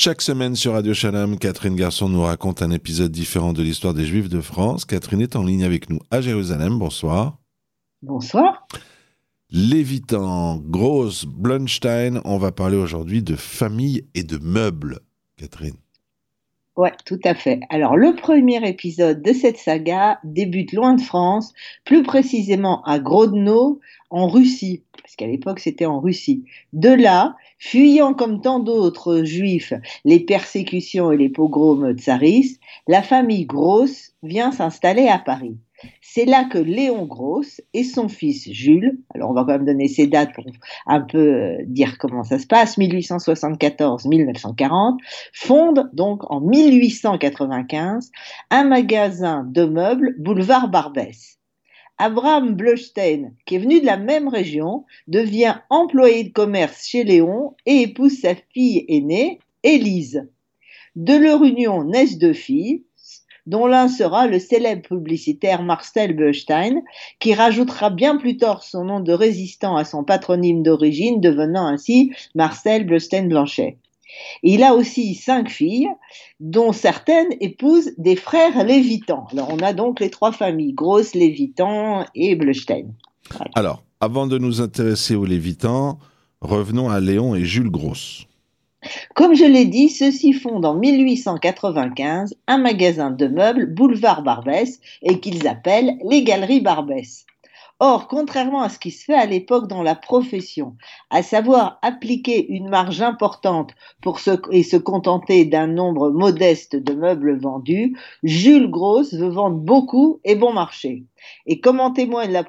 Chaque semaine sur Radio Shalom, Catherine Garçon nous raconte un épisode différent de l'histoire des Juifs de France. Catherine est en ligne avec nous à Jérusalem. Bonsoir. Bonsoir. Lévitan, Gross, Blunstein, on va parler aujourd'hui de famille et de meubles. Catherine. Ouais, tout à fait. Alors, le premier épisode de cette saga débute loin de France, plus précisément à Grodno, en Russie, parce qu'à l'époque c'était en Russie. De là, fuyant comme tant d'autres juifs les persécutions et les pogroms tsaristes, la famille Gross vient s'installer à Paris. C'est là que Léon Gross et son fils Jules, alors on va quand même donner ces dates pour un peu euh, dire comment ça se passe, 1874-1940, fondent donc en 1895 un magasin de meubles boulevard Barbès. Abraham Bleustein, qui est venu de la même région, devient employé de commerce chez Léon et épouse sa fille aînée, Élise. De leur union naissent deux filles, dont l'un sera le célèbre publicitaire Marcel Beustein, qui rajoutera bien plus tard son nom de résistant à son patronyme d'origine, devenant ainsi Marcel Beustein-Blanchet. Il a aussi cinq filles, dont certaines épousent des frères Lévitans. Alors on a donc les trois familles, Grosse, Lévitan et Bleustein. Alors, avant de nous intéresser aux Lévitans, revenons à Léon et Jules Grosse. Comme je l'ai dit, ceux-ci fondent en 1895 un magasin de meubles boulevard Barbès et qu'ils appellent les Galeries Barbès. Or, contrairement à ce qui se fait à l'époque dans la profession, à savoir appliquer une marge importante pour se, et se contenter d'un nombre modeste de meubles vendus, Jules Gross veut vendre beaucoup et bon marché. Et comme en témoigne la,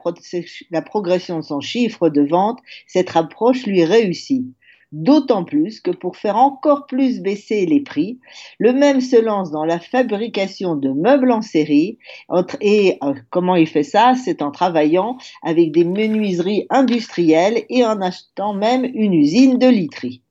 la progression de son chiffre de vente, cette approche lui réussit. D'autant plus que pour faire encore plus baisser les prix, le même se lance dans la fabrication de meubles en série. Et euh, comment il fait ça? C'est en travaillant avec des menuiseries industrielles et en achetant même une usine de literie.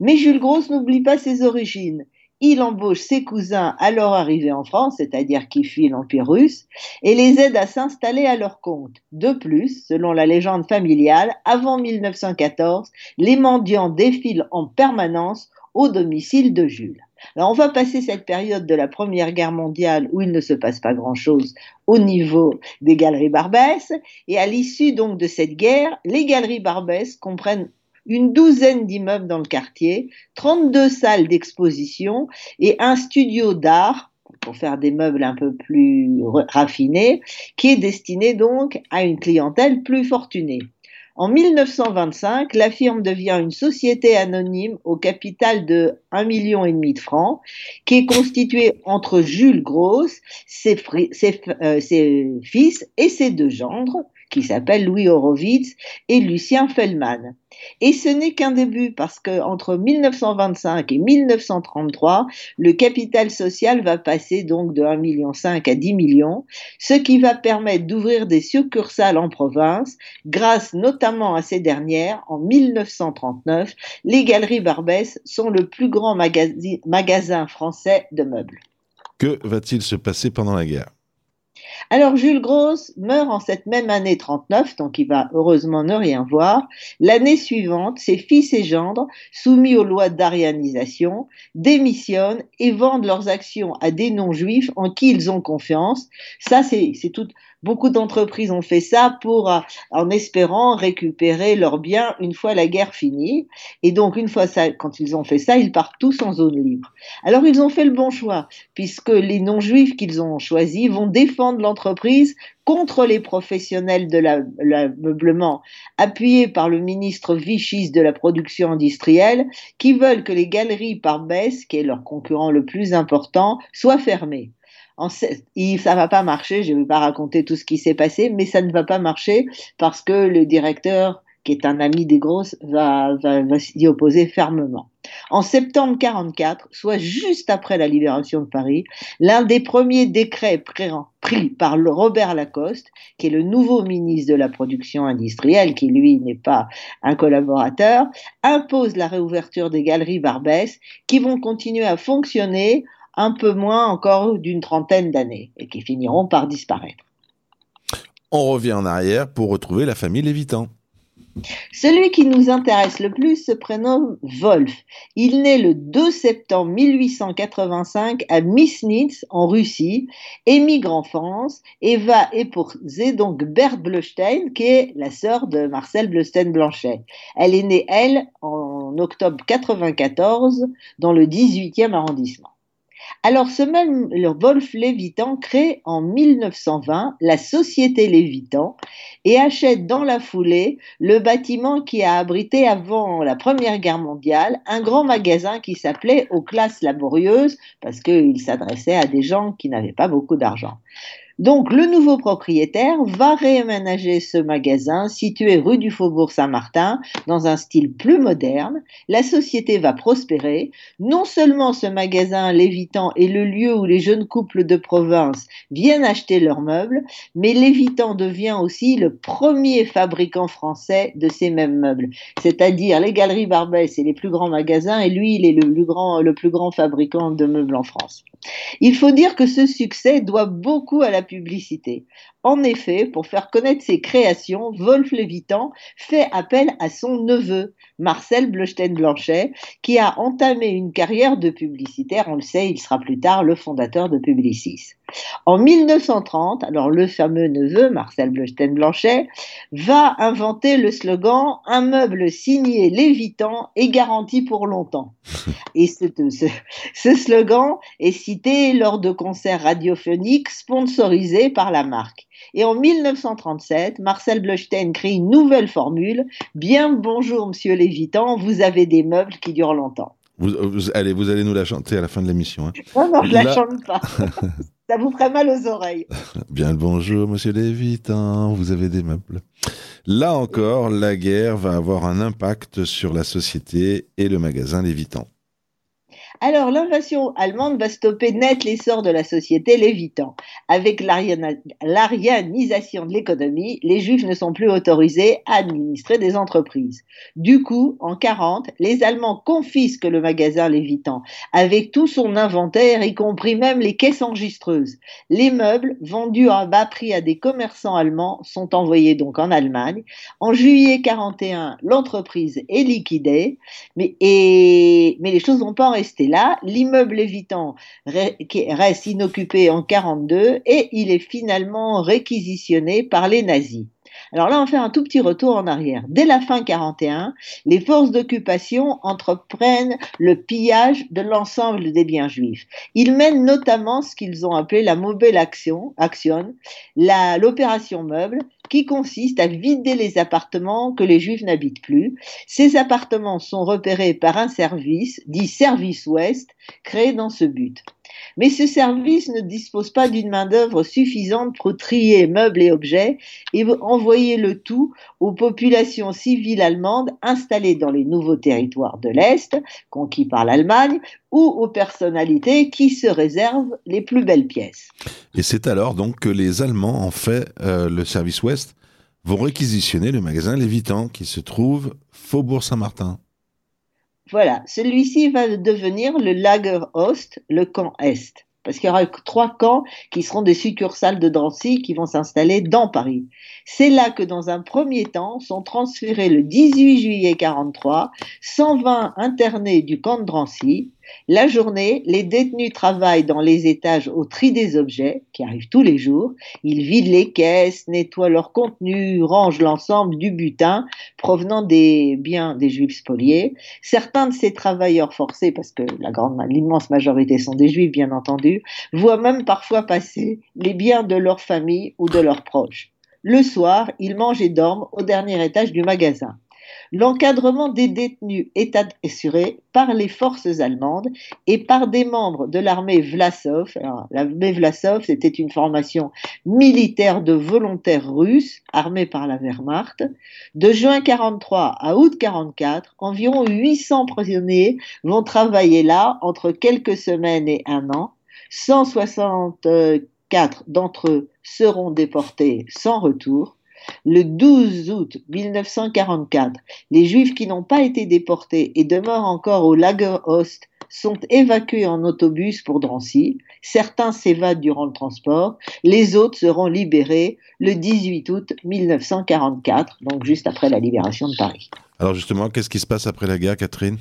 Mais Jules Gross n'oublie pas ses origines il embauche ses cousins alors arrivés en France, c'est-à-dire qui fuient l'Empire russe, et les aide à s'installer à leur compte. De plus, selon la légende familiale, avant 1914, les mendiants défilent en permanence au domicile de Jules. Alors on va passer cette période de la Première Guerre mondiale où il ne se passe pas grand-chose au niveau des galeries Barbès, et à l'issue donc de cette guerre, les galeries Barbès comprennent une douzaine d'immeubles dans le quartier, 32 salles d'exposition et un studio d'art pour faire des meubles un peu plus raffinés, qui est destiné donc à une clientèle plus fortunée. En 1925, la firme devient une société anonyme au capital de 1,5 million et demi de francs, qui est constituée entre Jules Gross, ses, euh, ses fils et ses deux gendres, qui s'appellent Louis Horowitz et Lucien Fellman. Et ce n'est qu'un début parce que entre 1925 et 1933, le capital social va passer donc de 1,5 million à 10 millions, ce qui va permettre d'ouvrir des succursales en province. Grâce notamment à ces dernières, en 1939, les Galeries Barbès sont le plus grand magasin français de meubles. Que va-t-il se passer pendant la guerre? Alors Jules Gross meurt en cette même année 39, donc il va heureusement ne rien voir. L'année suivante, ses fils et gendres, soumis aux lois d'arianisation, démissionnent et vendent leurs actions à des non-juifs en qui ils ont confiance. Ça, c'est tout Beaucoup d'entreprises ont fait ça pour, euh, en espérant récupérer leurs biens une fois la guerre finie. Et donc, une fois ça, quand ils ont fait ça, ils partent tous en zone libre. Alors, ils ont fait le bon choix, puisque les non-juifs qu'ils ont choisis vont défendre l'entreprise contre les professionnels de l'ameublement, appuyés par le ministre Vichy de la production industrielle, qui veulent que les galeries par baisse, qui est leur concurrent le plus important, soient fermées ça va pas marcher. Je ne vais pas raconter tout ce qui s'est passé, mais ça ne va pas marcher parce que le directeur, qui est un ami des grosses, va, va, s'y opposer fermement. En septembre 44, soit juste après la libération de Paris, l'un des premiers décrets pris par Robert Lacoste, qui est le nouveau ministre de la production industrielle, qui lui n'est pas un collaborateur, impose la réouverture des galeries Barbès, qui vont continuer à fonctionner un peu moins encore d'une trentaine d'années et qui finiront par disparaître. On revient en arrière pour retrouver la famille Lévitan. Celui qui nous intéresse le plus se prénomme Wolf. Il naît le 2 septembre 1885 à Misnitz, en Russie, émigre en France et va épouser donc Berthe Bleustein, qui est la sœur de Marcel Bleustein-Blanchet. Elle est née, elle, en octobre 94, dans le 18e arrondissement. Alors ce même Wolf Lévitan crée en 1920 la Société Lévitan et achète dans la foulée le bâtiment qui a abrité avant la Première Guerre mondiale un grand magasin qui s'appelait aux classes laborieuses parce qu'il s'adressait à des gens qui n'avaient pas beaucoup d'argent. Donc le nouveau propriétaire va réaménager ce magasin situé rue du Faubourg Saint-Martin dans un style plus moderne. La société va prospérer. Non seulement ce magasin Lévitan est le lieu où les jeunes couples de province viennent acheter leurs meubles, mais Lévitan devient aussi le premier fabricant français de ces mêmes meubles. C'est-à-dire les galeries Barbès et les plus grands magasins et lui il est le plus grand, le plus grand fabricant de meubles en France. Il faut dire que ce succès doit beaucoup à la publicité. En effet, pour faire connaître ses créations, Wolf Lévitan fait appel à son neveu, Marcel Bleustein-Blanchet, qui a entamé une carrière de publicitaire. On le sait, il sera plus tard le fondateur de Publicis. En 1930, alors le fameux neveu, Marcel Bleustein-Blanchet, va inventer le slogan Un meuble signé Lévitan et garanti pour longtemps. Et ce, ce slogan est cité lors de concerts radiophoniques sponsorisés par la marque. Et en 1937, Marcel Bleustein crée une nouvelle formule. Bien bonjour, monsieur Lévitan, vous avez des meubles qui durent longtemps. Vous, allez, vous allez nous la chanter à la fin de l'émission. Hein. Non, non, je ne la chante pas. Ça vous ferait mal aux oreilles. Bien le bonjour, monsieur Lévitan, vous avez des meubles. Là encore, la guerre va avoir un impact sur la société et le magasin Lévitan. Alors, l'invasion allemande va stopper net l'essor de la société lévitant. Avec l'arianisation de l'économie, les juifs ne sont plus autorisés à administrer des entreprises. Du coup, en 40, les Allemands confisquent le magasin lévitant, avec tout son inventaire, y compris même les caisses enregistreuses. Les meubles, vendus à bas prix à des commerçants allemands, sont envoyés donc en Allemagne. En juillet 41, l'entreprise est liquidée, mais, les choses vont pas en rester là, l'immeuble évitant reste inoccupé en 42 et il est finalement réquisitionné par les nazis. Alors là, on fait un tout petit retour en arrière. Dès la fin 41, les forces d'occupation entreprennent le pillage de l'ensemble des biens juifs. Ils mènent notamment ce qu'ils ont appelé la mobile action, action l'opération meuble, qui consiste à vider les appartements que les juifs n'habitent plus. Ces appartements sont repérés par un service, dit Service Ouest, créé dans ce but. Mais ce service ne dispose pas d'une main-d'œuvre suffisante pour trier meubles et objets et envoyer le tout aux populations civiles allemandes installées dans les nouveaux territoires de l'Est, conquis par l'Allemagne, ou aux personnalités qui se réservent les plus belles pièces. Et c'est alors donc que les Allemands, en fait, euh, le service Ouest, vont réquisitionner le magasin Lévitan qui se trouve Faubourg Saint-Martin. Voilà, celui-ci va devenir le Lager Ost, le camp Est parce qu'il y aura trois camps qui seront des succursales de Drancy qui vont s'installer dans Paris. C'est là que dans un premier temps sont transférés le 18 juillet 43 120 internés du camp de Drancy. La journée, les détenus travaillent dans les étages au tri des objets, qui arrivent tous les jours. Ils vident les caisses, nettoient leur contenu, rangent l'ensemble du butin provenant des biens des juifs spoliés. Certains de ces travailleurs forcés, parce que l'immense majorité sont des juifs bien entendu, voient même parfois passer les biens de leur famille ou de leurs proches. Le soir, ils mangent et dorment au dernier étage du magasin. L'encadrement des détenus est assuré par les forces allemandes et par des membres de l'armée Vlasov. L'armée Vlasov, c'était une formation militaire de volontaires russes armés par la Wehrmacht. De juin 43 à août 44, environ 800 prisonniers vont travailler là entre quelques semaines et un an. 164 d'entre eux seront déportés sans retour. Le 12 août 1944, les Juifs qui n'ont pas été déportés et demeurent encore au Lager Ost sont évacués en autobus pour Drancy. Certains s'évadent durant le transport. Les autres seront libérés le 18 août 1944, donc juste après la libération de Paris. Alors justement, qu'est-ce qui se passe après la guerre, Catherine?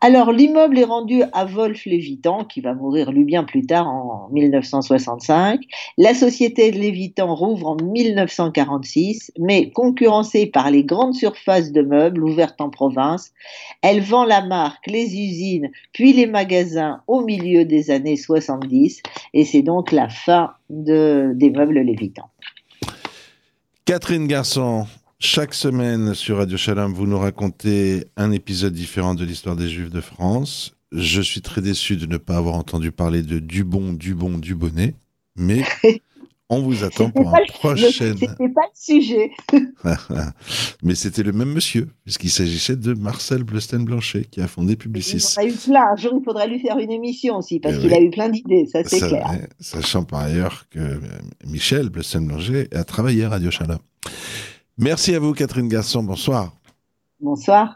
Alors l'immeuble est rendu à Wolf Lévitan, qui va mourir lui bien plus tard en 1965. La société de Lévitan rouvre en 1946, mais concurrencée par les grandes surfaces de meubles ouvertes en province, elle vend la marque, les usines, puis les magasins au milieu des années 70, et c'est donc la fin de, des meubles Lévitan. Catherine Garçon, chaque semaine sur Radio Shalom, vous nous racontez un épisode différent de l'histoire des Juifs de France. Je suis très déçu de ne pas avoir entendu parler de Dubon, Dubon, Dubonnet, mais on vous attend pour un prochain. C'était pas le sujet. mais c'était le même monsieur, puisqu'il s'agissait de Marcel Bleusten-Blanchet qui a fondé Publicis. Il a eu plein. Un jour, il faudrait lui faire une émission aussi, parce eh qu'il a eu plein d'idées, ça c'est clair. Sachant par ailleurs que Michel Bleusten-Blanchet a travaillé à Radio Shalom. Merci à vous, Catherine Garçon. Bonsoir. Bonsoir.